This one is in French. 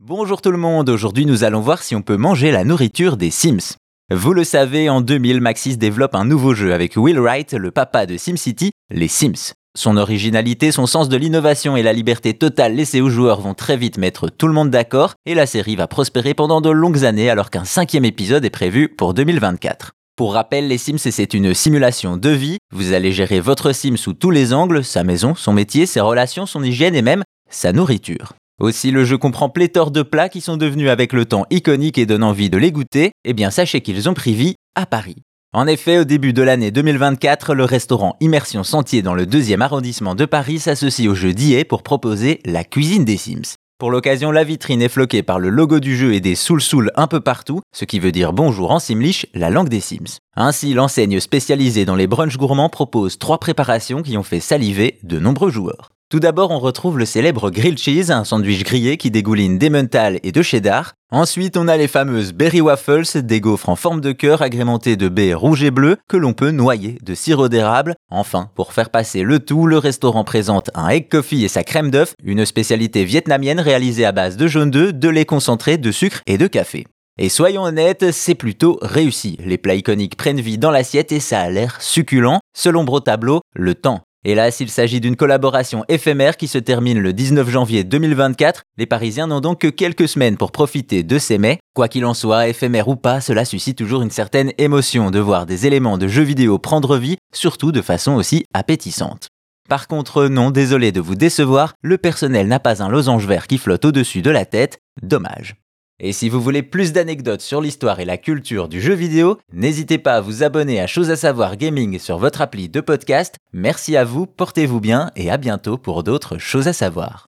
Bonjour tout le monde, aujourd'hui nous allons voir si on peut manger la nourriture des Sims. Vous le savez, en 2000, Maxis développe un nouveau jeu avec Will Wright, le papa de SimCity, les Sims. Son originalité, son sens de l'innovation et la liberté totale laissée aux joueurs vont très vite mettre tout le monde d'accord et la série va prospérer pendant de longues années alors qu'un cinquième épisode est prévu pour 2024. Pour rappel, les Sims, c'est une simulation de vie. Vous allez gérer votre Sim sous tous les angles, sa maison, son métier, ses relations, son hygiène et même sa nourriture. Aussi, le jeu comprend pléthore de plats qui sont devenus avec le temps iconiques et donnent envie de les goûter. Eh bien, sachez qu'ils ont pris vie à Paris. En effet, au début de l'année 2024, le restaurant Immersion Sentier dans le deuxième arrondissement de Paris s'associe au jeu d'IA pour proposer la cuisine des Sims. Pour l'occasion, la vitrine est floquée par le logo du jeu et des soul soul un peu partout, ce qui veut dire bonjour en simlish, la langue des Sims. Ainsi, l'enseigne spécialisée dans les brunchs gourmands propose trois préparations qui ont fait saliver de nombreux joueurs. Tout d'abord, on retrouve le célèbre grilled cheese, un sandwich grillé qui dégouline d'emmental et de cheddar. Ensuite, on a les fameuses berry waffles, des gaufres en forme de cœur agrémentées de baies rouges et bleues que l'on peut noyer de sirop d'érable. Enfin, pour faire passer le tout, le restaurant présente un egg coffee et sa crème d'œuf, une spécialité vietnamienne réalisée à base de jaune d'œuf, de lait concentré, de sucre et de café. Et soyons honnêtes, c'est plutôt réussi. Les plats iconiques prennent vie dans l'assiette et ça a l'air succulent. Selon Tableau, le temps Hélas, il s'agit d'une collaboration éphémère qui se termine le 19 janvier 2024. Les Parisiens n'ont donc que quelques semaines pour profiter de ces mets. Quoi qu'il en soit, éphémère ou pas, cela suscite toujours une certaine émotion de voir des éléments de jeux vidéo prendre vie, surtout de façon aussi appétissante. Par contre, non, désolé de vous décevoir, le personnel n'a pas un losange vert qui flotte au-dessus de la tête, dommage. Et si vous voulez plus d'anecdotes sur l'histoire et la culture du jeu vidéo, n'hésitez pas à vous abonner à Chose à savoir gaming sur votre appli de podcast. Merci à vous, portez-vous bien et à bientôt pour d'autres choses à savoir.